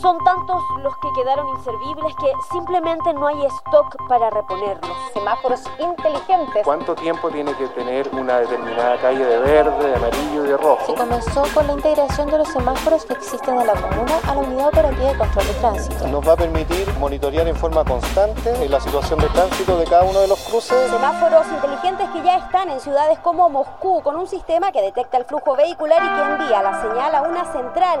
Son tantos los que quedaron inservibles que simplemente no hay stock para reponerlos. Semáforos inteligentes. ¿Cuánto tiempo tiene que tener una determinada calle de verde, de amarillo y de rojo? Se comenzó con la integración de los semáforos que existen en la comuna a la unidad operativa de control de tránsito. Nos va a permitir monitorear en forma constante la situación de tránsito de cada uno de los cruces. Semáforos inteligentes que ya están en ciudades como Moscú con un sistema que detecta el flujo vehicular y que envía la señal a una central.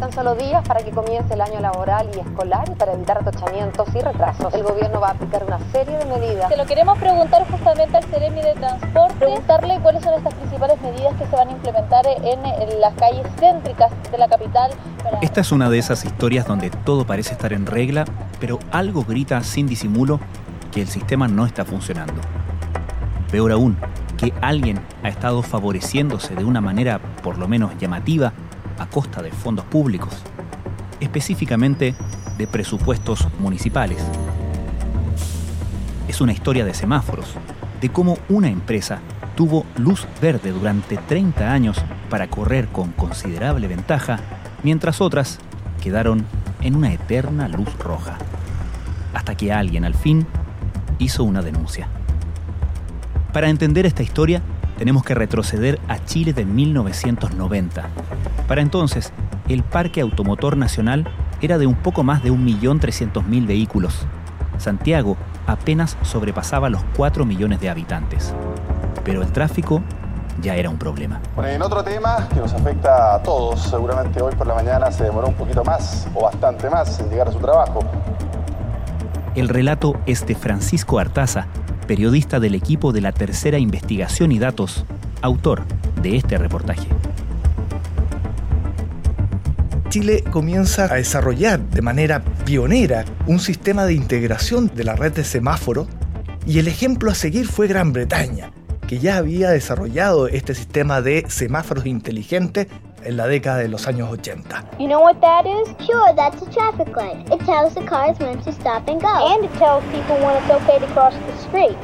Faltan solo días para que comience el año laboral y escolar y para evitar atochamientos y retrasos. El gobierno va a aplicar una serie de medidas. Se lo queremos preguntar justamente al Ceremi de Transporte, preguntarle cuáles son estas principales medidas que se van a implementar en, en las calles céntricas de la capital. Esta es una de esas historias donde todo parece estar en regla, pero algo grita sin disimulo que el sistema no está funcionando. Peor aún, que alguien ha estado favoreciéndose de una manera por lo menos llamativa a costa de fondos públicos, específicamente de presupuestos municipales. Es una historia de semáforos, de cómo una empresa tuvo luz verde durante 30 años para correr con considerable ventaja, mientras otras quedaron en una eterna luz roja, hasta que alguien al fin hizo una denuncia. Para entender esta historia, tenemos que retroceder a Chile de 1990. Para entonces, el parque automotor nacional era de un poco más de 1.300.000 vehículos. Santiago apenas sobrepasaba los 4 millones de habitantes. Pero el tráfico ya era un problema. Bueno, en otro tema que nos afecta a todos, seguramente hoy por la mañana se demoró un poquito más o bastante más en llegar a su trabajo. El relato es de Francisco Artaza, periodista del equipo de la Tercera Investigación y Datos, autor de este reportaje. Chile comienza a desarrollar de manera pionera un sistema de integración de la red de semáforos y el ejemplo a seguir fue Gran Bretaña, que ya había desarrollado este sistema de semáforos inteligentes en la década de los años 80. You know what that is? Sure, that's a traffic light. It tells the cars when to stop and go. And it tells people when it's okay to cross the street.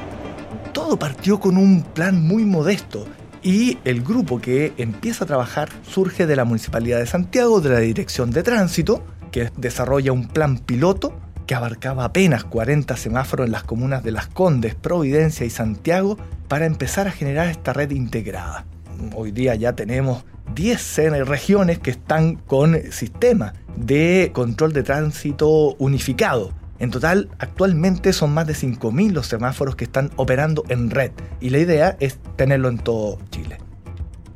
Todo partió con un plan muy modesto y el grupo que empieza a trabajar surge de la Municipalidad de Santiago, de la Dirección de Tránsito, que desarrolla un plan piloto que abarcaba apenas 40 semáforos en las comunas de Las Condes, Providencia y Santiago para empezar a generar esta red integrada. Hoy día ya tenemos 10 regiones que están con sistema de control de tránsito unificado. En total, actualmente son más de 5.000 los semáforos que están operando en red y la idea es tenerlo en todo Chile.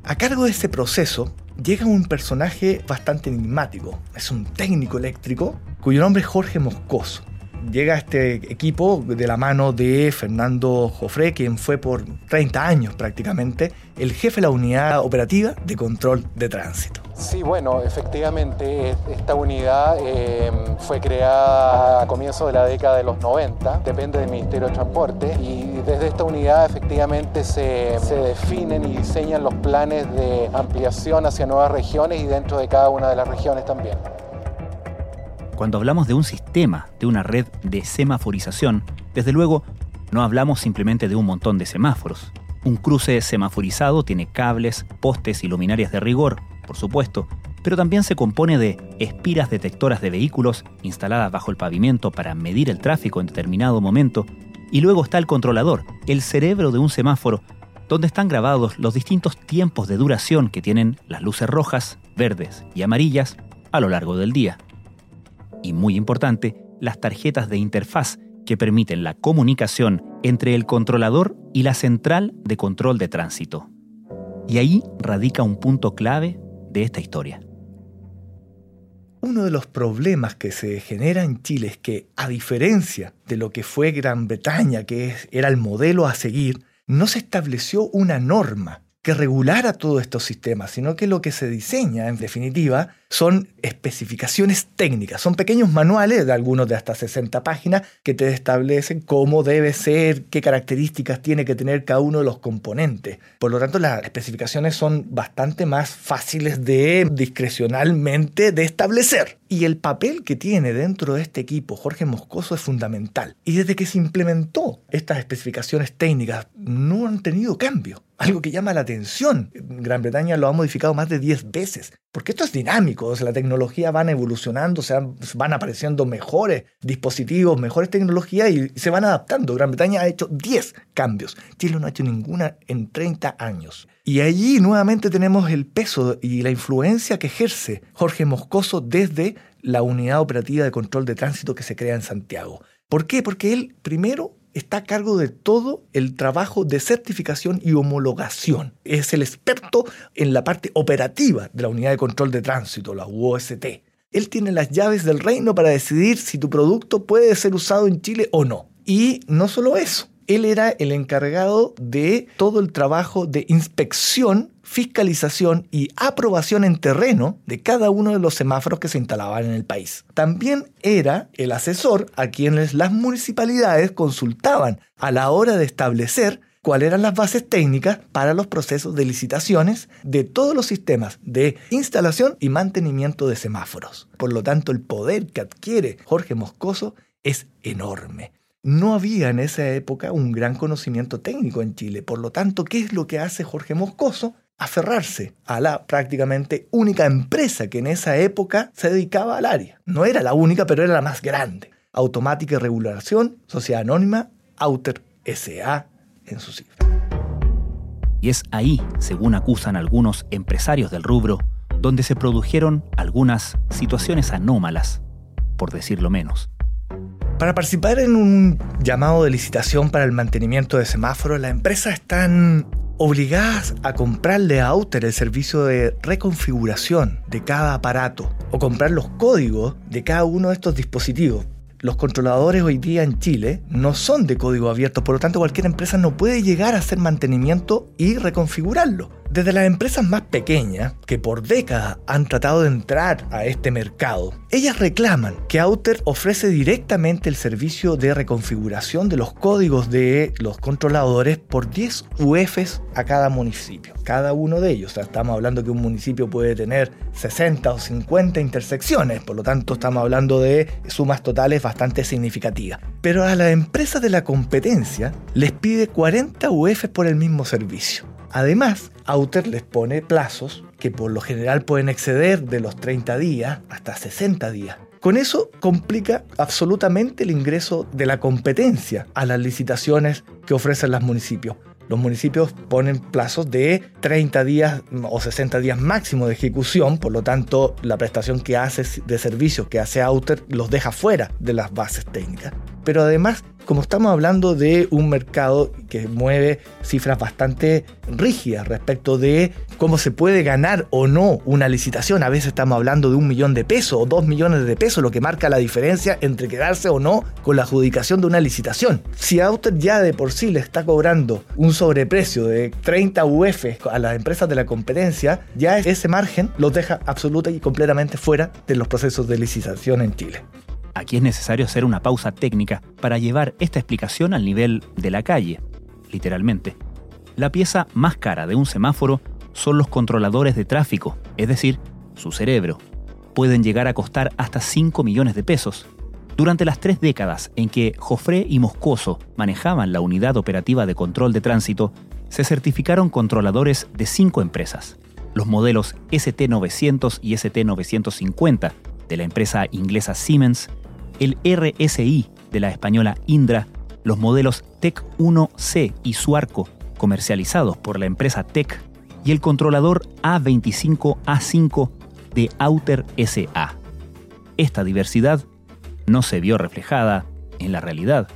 A cargo de este proceso llega un personaje bastante enigmático. Es un técnico eléctrico cuyo nombre es Jorge Moscoso llega este equipo de la mano de Fernando Jofré, quien fue por 30 años prácticamente el jefe de la unidad operativa de control de tránsito. Sí, bueno, efectivamente esta unidad eh, fue creada a comienzos de la década de los 90, depende del Ministerio de Transporte, y desde esta unidad efectivamente se, se definen y diseñan los planes de ampliación hacia nuevas regiones y dentro de cada una de las regiones también. Cuando hablamos de un sistema, de una red de semaforización, desde luego no hablamos simplemente de un montón de semáforos. Un cruce semaforizado tiene cables, postes y luminarias de rigor, por supuesto, pero también se compone de espiras detectoras de vehículos instaladas bajo el pavimento para medir el tráfico en determinado momento, y luego está el controlador, el cerebro de un semáforo, donde están grabados los distintos tiempos de duración que tienen las luces rojas, verdes y amarillas a lo largo del día y muy importante, las tarjetas de interfaz que permiten la comunicación entre el controlador y la central de control de tránsito. Y ahí radica un punto clave de esta historia. Uno de los problemas que se genera en Chile es que, a diferencia de lo que fue Gran Bretaña, que era el modelo a seguir, no se estableció una norma que regulara todos estos sistemas, sino que lo que se diseña, en definitiva, son especificaciones técnicas, son pequeños manuales de algunos de hasta 60 páginas que te establecen cómo debe ser, qué características tiene que tener cada uno de los componentes. Por lo tanto, las especificaciones son bastante más fáciles de discrecionalmente de establecer. Y el papel que tiene dentro de este equipo Jorge Moscoso es fundamental. Y desde que se implementó estas especificaciones técnicas, no han tenido cambio algo que llama la atención. Gran Bretaña lo ha modificado más de 10 veces, porque esto es dinámico, o sea, la tecnología van evolucionando, se van, apareciendo mejores dispositivos, mejores tecnologías y se van adaptando. Gran Bretaña ha hecho 10 cambios, Chile no ha hecho ninguna en 30 años. Y allí nuevamente tenemos el peso y la influencia que ejerce Jorge Moscoso desde la unidad operativa de control de tránsito que se crea en Santiago. ¿Por qué? Porque él primero está a cargo de todo el trabajo de certificación y homologación. Es el experto en la parte operativa de la unidad de control de tránsito, la UOST. Él tiene las llaves del reino para decidir si tu producto puede ser usado en Chile o no. Y no solo eso, él era el encargado de todo el trabajo de inspección fiscalización y aprobación en terreno de cada uno de los semáforos que se instalaban en el país. También era el asesor a quienes las municipalidades consultaban a la hora de establecer cuáles eran las bases técnicas para los procesos de licitaciones de todos los sistemas de instalación y mantenimiento de semáforos. Por lo tanto, el poder que adquiere Jorge Moscoso es enorme. No había en esa época un gran conocimiento técnico en Chile. Por lo tanto, ¿qué es lo que hace Jorge Moscoso? aferrarse a la prácticamente única empresa que en esa época se dedicaba al área. No era la única, pero era la más grande. Automática y Regulación, Sociedad Anónima, Outer SA en su cifra. Y es ahí, según acusan algunos empresarios del rubro, donde se produjeron algunas situaciones anómalas, por decirlo menos. Para participar en un llamado de licitación para el mantenimiento de semáforos, las empresas están obligadas a comprarle a Outer el servicio de reconfiguración de cada aparato o comprar los códigos de cada uno de estos dispositivos. Los controladores hoy día en Chile no son de código abierto, por lo tanto cualquier empresa no puede llegar a hacer mantenimiento y reconfigurarlo. Desde las empresas más pequeñas, que por décadas han tratado de entrar a este mercado, ellas reclaman que Outer ofrece directamente el servicio de reconfiguración de los códigos de los controladores por 10 UFs a cada municipio. Cada uno de ellos, estamos hablando que un municipio puede tener 60 o 50 intersecciones, por lo tanto estamos hablando de sumas totales bastante significativas. Pero a las empresas de la competencia les pide 40 UFs por el mismo servicio. Además, Outer les pone plazos que por lo general pueden exceder de los 30 días hasta 60 días. Con eso complica absolutamente el ingreso de la competencia a las licitaciones que ofrecen los municipios. Los municipios ponen plazos de 30 días o 60 días máximo de ejecución, por lo tanto la prestación que hace de servicios que hace Outer los deja fuera de las bases técnicas. Pero además como estamos hablando de un mercado que mueve cifras bastante rígidas respecto de cómo se puede ganar o no una licitación. A veces estamos hablando de un millón de pesos o dos millones de pesos, lo que marca la diferencia entre quedarse o no con la adjudicación de una licitación. Si Autor ya de por sí le está cobrando un sobreprecio de 30 UF a las empresas de la competencia, ya ese margen los deja absoluta y completamente fuera de los procesos de licitación en Chile. Aquí es necesario hacer una pausa técnica para llevar esta explicación al nivel de la calle, literalmente. La pieza más cara de un semáforo son los controladores de tráfico, es decir, su cerebro. Pueden llegar a costar hasta 5 millones de pesos. Durante las tres décadas en que Jofré y Moscoso manejaban la unidad operativa de control de tránsito, se certificaron controladores de cinco empresas. Los modelos ST900 y ST950 de la empresa inglesa Siemens, el RSI de la española Indra, los modelos TEC 1C y Suarco, comercializados por la empresa TEC, y el controlador A25A5 de Outer SA. Esta diversidad no se vio reflejada en la realidad.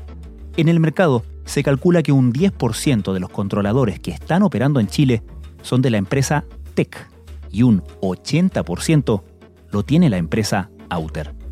En el mercado se calcula que un 10% de los controladores que están operando en Chile son de la empresa TEC y un 80% lo tiene la empresa Outer.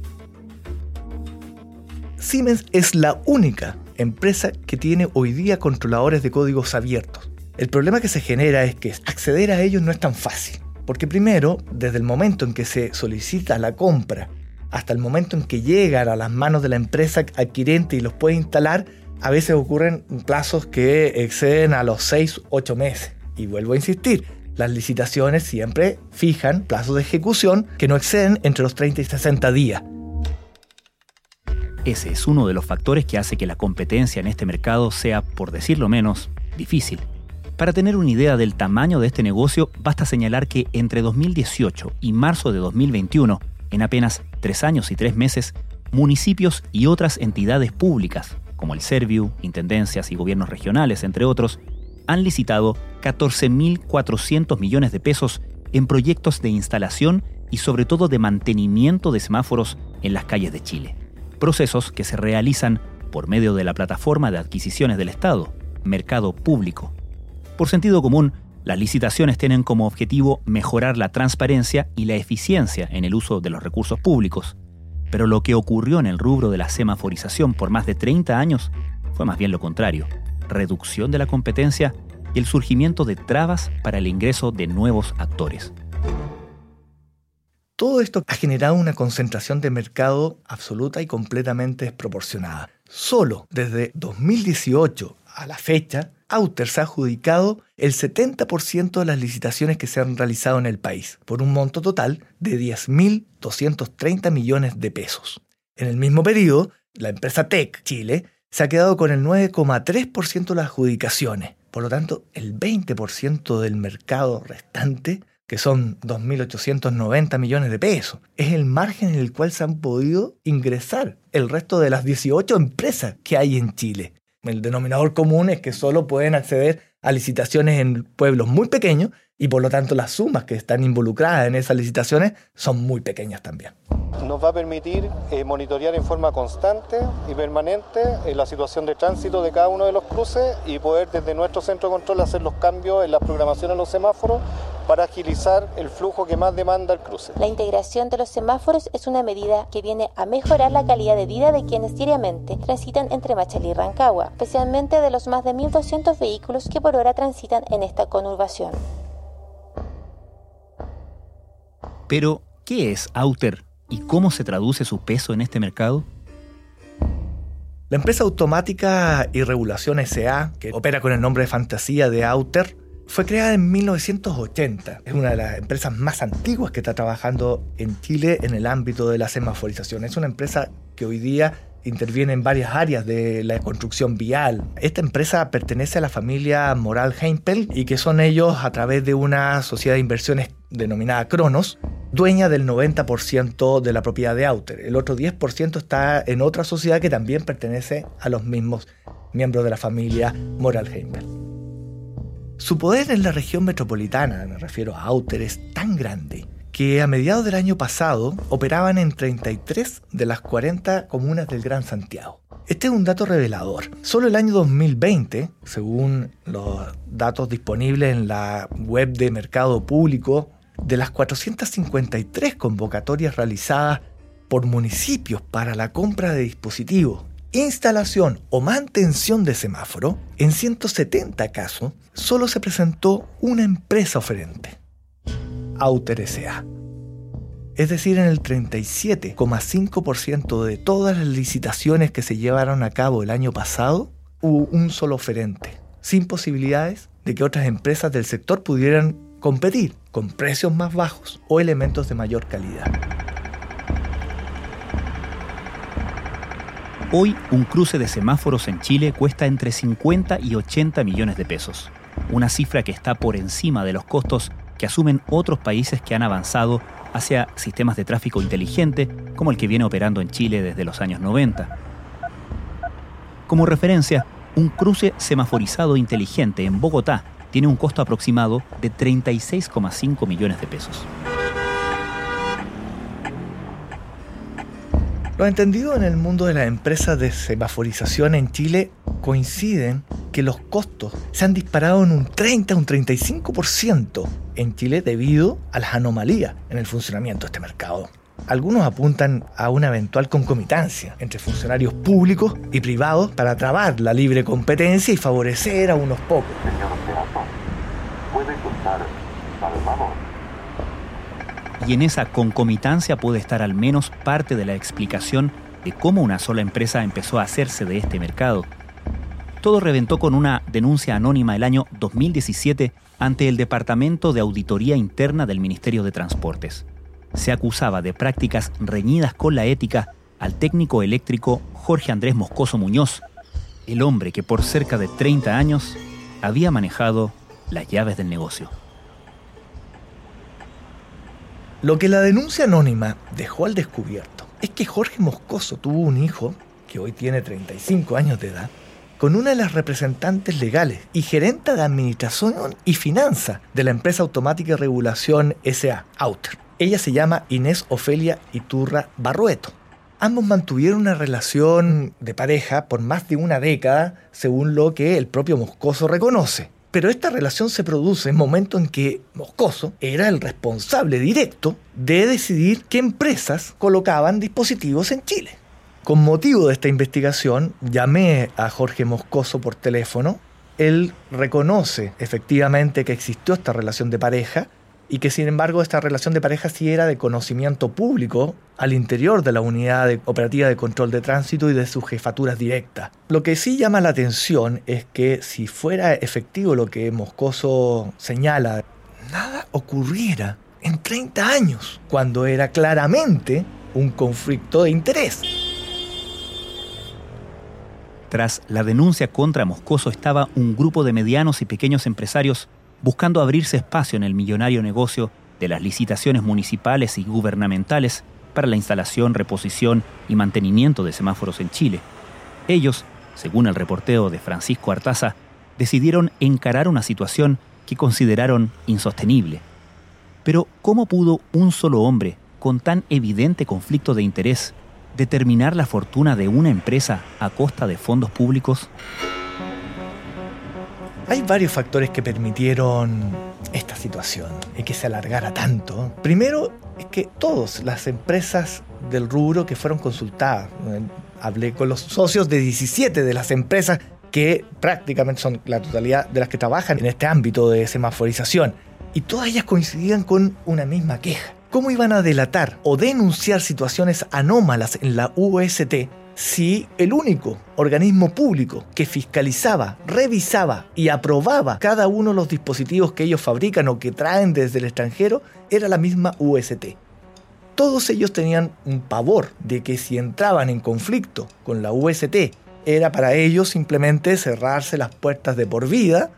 Siemens es la única empresa que tiene hoy día controladores de códigos abiertos. El problema que se genera es que acceder a ellos no es tan fácil. Porque primero, desde el momento en que se solicita la compra hasta el momento en que llegan a las manos de la empresa adquirente y los puede instalar, a veces ocurren plazos que exceden a los 6, 8 meses. Y vuelvo a insistir, las licitaciones siempre fijan plazos de ejecución que no exceden entre los 30 y 60 días. Ese es uno de los factores que hace que la competencia en este mercado sea, por decirlo menos, difícil. Para tener una idea del tamaño de este negocio, basta señalar que entre 2018 y marzo de 2021, en apenas tres años y tres meses, municipios y otras entidades públicas, como el Serviu, intendencias y gobiernos regionales, entre otros, han licitado 14.400 millones de pesos en proyectos de instalación y sobre todo de mantenimiento de semáforos en las calles de Chile. Procesos que se realizan por medio de la plataforma de adquisiciones del Estado, Mercado Público. Por sentido común, las licitaciones tienen como objetivo mejorar la transparencia y la eficiencia en el uso de los recursos públicos. Pero lo que ocurrió en el rubro de la semaforización por más de 30 años fue más bien lo contrario, reducción de la competencia y el surgimiento de trabas para el ingreso de nuevos actores. Todo esto ha generado una concentración de mercado absoluta y completamente desproporcionada. Solo desde 2018 a la fecha, Outer se ha adjudicado el 70% de las licitaciones que se han realizado en el país, por un monto total de 10.230 millones de pesos. En el mismo periodo, la empresa Tech Chile se ha quedado con el 9,3% de las adjudicaciones. Por lo tanto, el 20% del mercado restante, que son 2.890 millones de pesos, es el margen en el cual se han podido ingresar el resto de las 18 empresas que hay en Chile. El denominador común es que solo pueden acceder a licitaciones en pueblos muy pequeños y por lo tanto las sumas que están involucradas en esas licitaciones son muy pequeñas también. Nos va a permitir eh, monitorear en forma constante y permanente eh, la situación de tránsito de cada uno de los cruces y poder desde nuestro centro de control hacer los cambios en la programación de los semáforos para agilizar el flujo que más demanda el cruce. La integración de los semáforos es una medida que viene a mejorar la calidad de vida de quienes diariamente transitan entre Machalí y Rancagua, especialmente de los más de 1.200 vehículos que por hora transitan en esta conurbación. Pero, ¿qué es Outer y cómo se traduce su peso en este mercado? La empresa automática y regulación SA, que opera con el nombre de fantasía de Outer, fue creada en 1980. Es una de las empresas más antiguas que está trabajando en Chile en el ámbito de la semaforización. Es una empresa que hoy día interviene en varias áreas de la construcción vial. Esta empresa pertenece a la familia Moral Heimpel y que son ellos a través de una sociedad de inversiones denominada Cronos, dueña del 90% de la propiedad de Outer. El otro 10% está en otra sociedad que también pertenece a los mismos miembros de la familia Moral Heimpel. Su poder en la región metropolitana, me refiero a Outer, es tan grande que a mediados del año pasado operaban en 33 de las 40 comunas del Gran Santiago. Este es un dato revelador. Solo el año 2020, según los datos disponibles en la web de Mercado Público, de las 453 convocatorias realizadas por municipios para la compra de dispositivos, instalación o mantención de semáforo, en 170 casos solo se presentó una empresa oferente. Outer S.A. Es decir, en el 37,5% de todas las licitaciones que se llevaron a cabo el año pasado, hubo un solo oferente, sin posibilidades de que otras empresas del sector pudieran competir con precios más bajos o elementos de mayor calidad. Hoy un cruce de semáforos en Chile cuesta entre 50 y 80 millones de pesos, una cifra que está por encima de los costos que asumen otros países que han avanzado hacia sistemas de tráfico inteligente como el que viene operando en Chile desde los años 90. Como referencia, un cruce semaforizado inteligente en Bogotá tiene un costo aproximado de 36,5 millones de pesos. Lo entendido en el mundo de las empresas de semaforización en Chile coinciden que los costos se han disparado en un 30, un 35% en Chile debido a las anomalías en el funcionamiento de este mercado. algunos apuntan a una eventual concomitancia entre funcionarios públicos y privados para trabar la libre competencia y favorecer a unos pocos. puede Y en esa concomitancia puede estar al menos parte de la explicación de cómo una sola empresa empezó a hacerse de este mercado. Todo reventó con una denuncia anónima el año 2017 ante el Departamento de Auditoría Interna del Ministerio de Transportes. Se acusaba de prácticas reñidas con la ética al técnico eléctrico Jorge Andrés Moscoso Muñoz, el hombre que por cerca de 30 años había manejado las llaves del negocio. Lo que la denuncia anónima dejó al descubierto es que Jorge Moscoso tuvo un hijo, que hoy tiene 35 años de edad, con una de las representantes legales y gerente de administración y finanza de la empresa automática y regulación SA, Outer. Ella se llama Inés Ofelia Iturra Barrueto. Ambos mantuvieron una relación de pareja por más de una década, según lo que el propio Moscoso reconoce. Pero esta relación se produce en momento en que Moscoso era el responsable directo de decidir qué empresas colocaban dispositivos en Chile. Con motivo de esta investigación, llamé a Jorge Moscoso por teléfono. Él reconoce efectivamente que existió esta relación de pareja y que sin embargo esta relación de pareja sí era de conocimiento público al interior de la unidad operativa de control de tránsito y de sus jefaturas directas. Lo que sí llama la atención es que si fuera efectivo lo que Moscoso señala, nada ocurriera en 30 años, cuando era claramente un conflicto de interés. Tras la denuncia contra Moscoso estaba un grupo de medianos y pequeños empresarios buscando abrirse espacio en el millonario negocio de las licitaciones municipales y gubernamentales para la instalación, reposición y mantenimiento de semáforos en Chile. Ellos, según el reporteo de Francisco Artaza, decidieron encarar una situación que consideraron insostenible. Pero ¿cómo pudo un solo hombre, con tan evidente conflicto de interés, determinar la fortuna de una empresa a costa de fondos públicos? Hay varios factores que permitieron esta situación y que se alargara tanto. Primero es que todas las empresas del rubro que fueron consultadas, hablé con los socios de 17 de las empresas que prácticamente son la totalidad de las que trabajan en este ámbito de semaforización, y todas ellas coincidían con una misma queja. ¿Cómo iban a delatar o denunciar situaciones anómalas en la UST si el único organismo público que fiscalizaba, revisaba y aprobaba cada uno de los dispositivos que ellos fabrican o que traen desde el extranjero era la misma UST. Todos ellos tenían un pavor de que si entraban en conflicto con la UST, era para ellos simplemente cerrarse las puertas de por vida,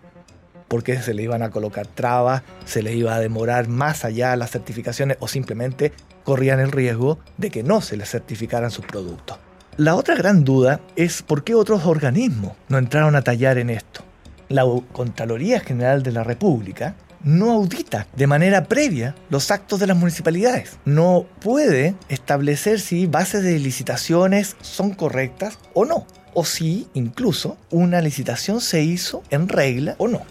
porque se le iban a colocar trabas, se le iba a demorar más allá las certificaciones o simplemente corrían el riesgo de que no se les certificaran sus productos. La otra gran duda es por qué otros organismos no entraron a tallar en esto. La Contraloría General de la República no audita de manera previa los actos de las municipalidades. No puede establecer si bases de licitaciones son correctas o no. O si incluso una licitación se hizo en regla o no.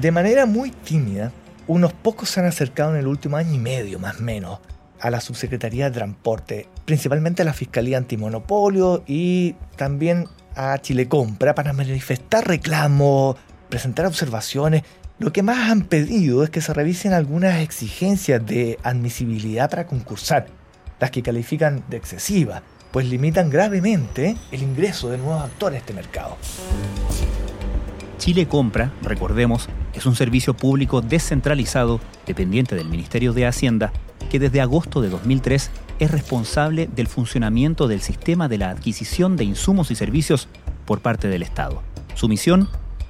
De manera muy tímida, unos pocos se han acercado en el último año y medio, más o menos, a la Subsecretaría de Transporte, principalmente a la Fiscalía Antimonopolio y también a Chile Compra para manifestar reclamos, presentar observaciones. Lo que más han pedido es que se revisen algunas exigencias de admisibilidad para concursar, las que califican de excesivas, pues limitan gravemente el ingreso de nuevos actores a este mercado. Chile Compra, recordemos, es un servicio público descentralizado dependiente del Ministerio de Hacienda que desde agosto de 2003 es responsable del funcionamiento del sistema de la adquisición de insumos y servicios por parte del Estado. Su misión,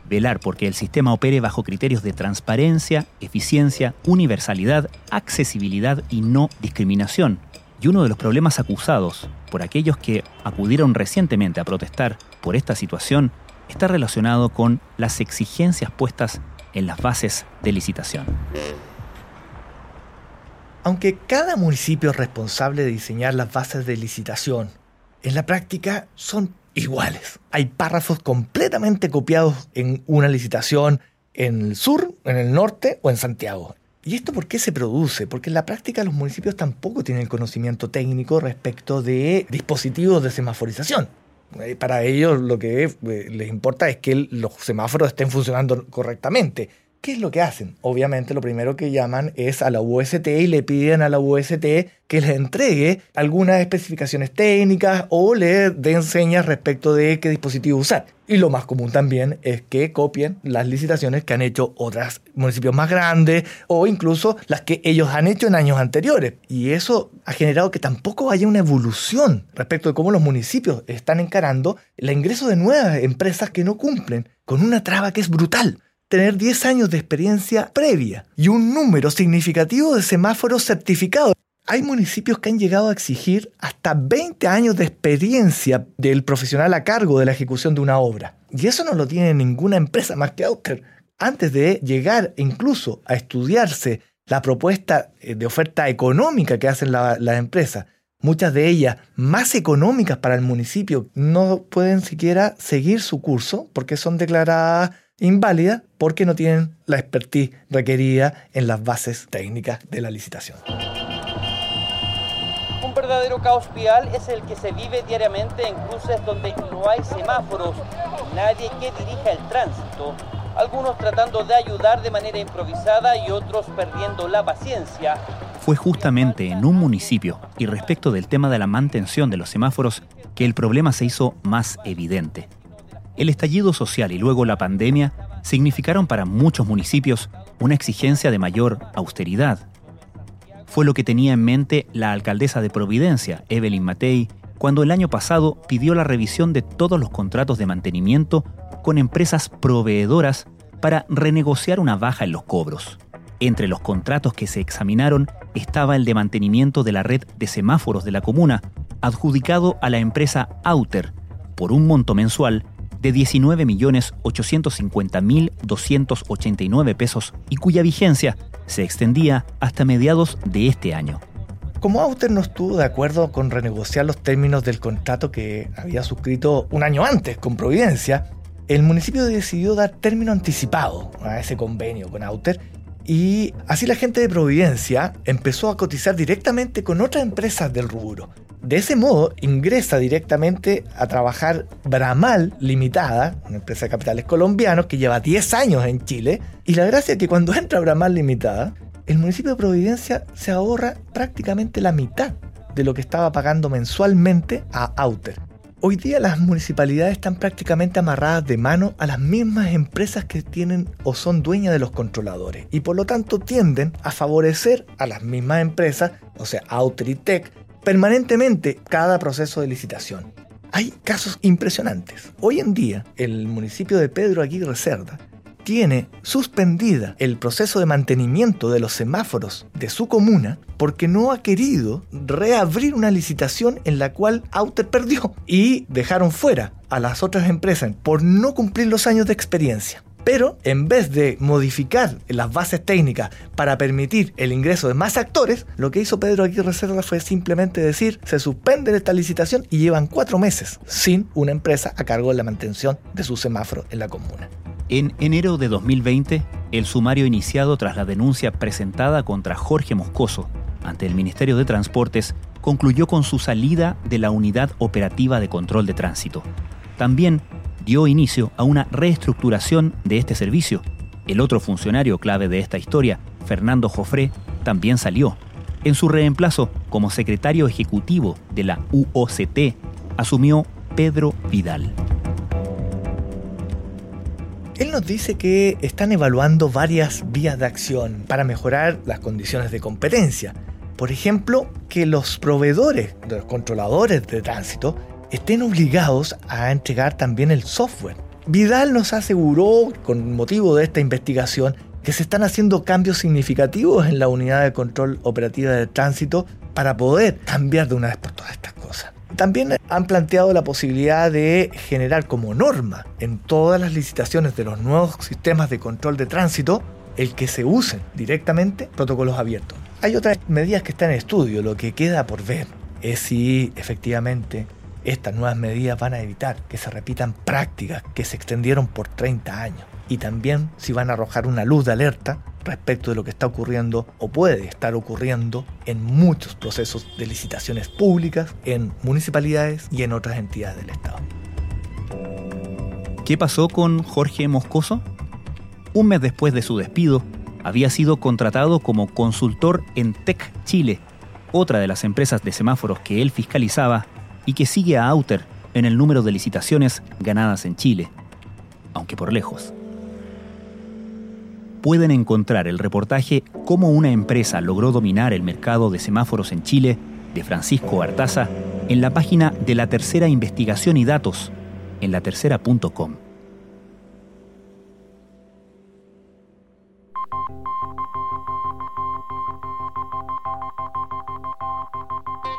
velar porque el sistema opere bajo criterios de transparencia, eficiencia, universalidad, accesibilidad y no discriminación. Y uno de los problemas acusados por aquellos que acudieron recientemente a protestar por esta situación está relacionado con las exigencias puestas en las bases de licitación. Aunque cada municipio es responsable de diseñar las bases de licitación, en la práctica son iguales. Hay párrafos completamente copiados en una licitación en el sur, en el norte o en Santiago. ¿Y esto por qué se produce? Porque en la práctica los municipios tampoco tienen conocimiento técnico respecto de dispositivos de semaforización. Eh, para ellos lo que eh, les importa es que los semáforos estén funcionando correctamente. ¿Qué es lo que hacen? Obviamente lo primero que llaman es a la UST y le piden a la UST que les entregue algunas especificaciones técnicas o le den señas respecto de qué dispositivo usar. Y lo más común también es que copien las licitaciones que han hecho otros municipios más grandes o incluso las que ellos han hecho en años anteriores. Y eso ha generado que tampoco haya una evolución respecto de cómo los municipios están encarando el ingreso de nuevas empresas que no cumplen con una traba que es brutal tener 10 años de experiencia previa y un número significativo de semáforos certificados. Hay municipios que han llegado a exigir hasta 20 años de experiencia del profesional a cargo de la ejecución de una obra. Y eso no lo tiene ninguna empresa más que Outer. Antes de llegar incluso a estudiarse la propuesta eh, de oferta económica que hacen las empresas, muchas de ellas más económicas para el municipio, no pueden siquiera seguir su curso porque son declaradas inválida porque no tienen la expertise requerida en las bases técnicas de la licitación. Un verdadero caos vial es el que se vive diariamente en cruces donde no hay semáforos, nadie que dirija el tránsito, algunos tratando de ayudar de manera improvisada y otros perdiendo la paciencia. Fue justamente en un municipio y respecto del tema de la mantención de los semáforos que el problema se hizo más evidente. El estallido social y luego la pandemia significaron para muchos municipios una exigencia de mayor austeridad. Fue lo que tenía en mente la alcaldesa de Providencia, Evelyn Matei, cuando el año pasado pidió la revisión de todos los contratos de mantenimiento con empresas proveedoras para renegociar una baja en los cobros. Entre los contratos que se examinaron estaba el de mantenimiento de la red de semáforos de la comuna, adjudicado a la empresa Outer, por un monto mensual de 19.850.289 pesos y cuya vigencia se extendía hasta mediados de este año. Como Auster no estuvo de acuerdo con renegociar los términos del contrato que había suscrito un año antes con Providencia, el municipio decidió dar término anticipado a ese convenio con Auter y así la gente de Providencia empezó a cotizar directamente con otras empresas del rubro, de ese modo ingresa directamente a trabajar Bramal Limitada, una empresa de capitales colombianos que lleva 10 años en Chile. Y la gracia es que cuando entra Bramal Limitada, el municipio de Providencia se ahorra prácticamente la mitad de lo que estaba pagando mensualmente a Outer. Hoy día las municipalidades están prácticamente amarradas de mano a las mismas empresas que tienen o son dueñas de los controladores y por lo tanto tienden a favorecer a las mismas empresas, o sea, Outer y Tech, permanentemente cada proceso de licitación. Hay casos impresionantes. Hoy en día, el municipio de Pedro Aguirre Cerda tiene suspendida el proceso de mantenimiento de los semáforos de su comuna porque no ha querido reabrir una licitación en la cual Aute perdió y dejaron fuera a las otras empresas por no cumplir los años de experiencia. Pero en vez de modificar las bases técnicas para permitir el ingreso de más actores, lo que hizo Pedro Aguirre Cerda fue simplemente decir se suspende esta licitación y llevan cuatro meses sin una empresa a cargo de la mantención de su semáforo en la comuna. En enero de 2020, el sumario iniciado tras la denuncia presentada contra Jorge Moscoso ante el Ministerio de Transportes concluyó con su salida de la Unidad Operativa de Control de Tránsito. También dio inicio a una reestructuración de este servicio. El otro funcionario clave de esta historia, Fernando Jofré, también salió. En su reemplazo, como secretario ejecutivo de la UOCT, asumió Pedro Vidal. Él nos dice que están evaluando varias vías de acción para mejorar las condiciones de competencia. Por ejemplo, que los proveedores, los controladores de tránsito, estén obligados a entregar también el software. Vidal nos aseguró, con motivo de esta investigación, que se están haciendo cambios significativos en la unidad de control operativa de tránsito para poder cambiar de una vez por todas estas cosas. También han planteado la posibilidad de generar como norma en todas las licitaciones de los nuevos sistemas de control de tránsito el que se usen directamente protocolos abiertos. Hay otras medidas que están en estudio, lo que queda por ver es si efectivamente estas nuevas medidas van a evitar que se repitan prácticas que se extendieron por 30 años y también si van a arrojar una luz de alerta respecto de lo que está ocurriendo o puede estar ocurriendo en muchos procesos de licitaciones públicas, en municipalidades y en otras entidades del Estado. ¿Qué pasó con Jorge Moscoso? Un mes después de su despido, había sido contratado como consultor en Tech Chile, otra de las empresas de semáforos que él fiscalizaba y que sigue a Outer en el número de licitaciones ganadas en Chile, aunque por lejos. Pueden encontrar el reportaje Cómo una empresa logró dominar el mercado de semáforos en Chile de Francisco Artaza en la página de la Tercera Investigación y Datos en latercera.com.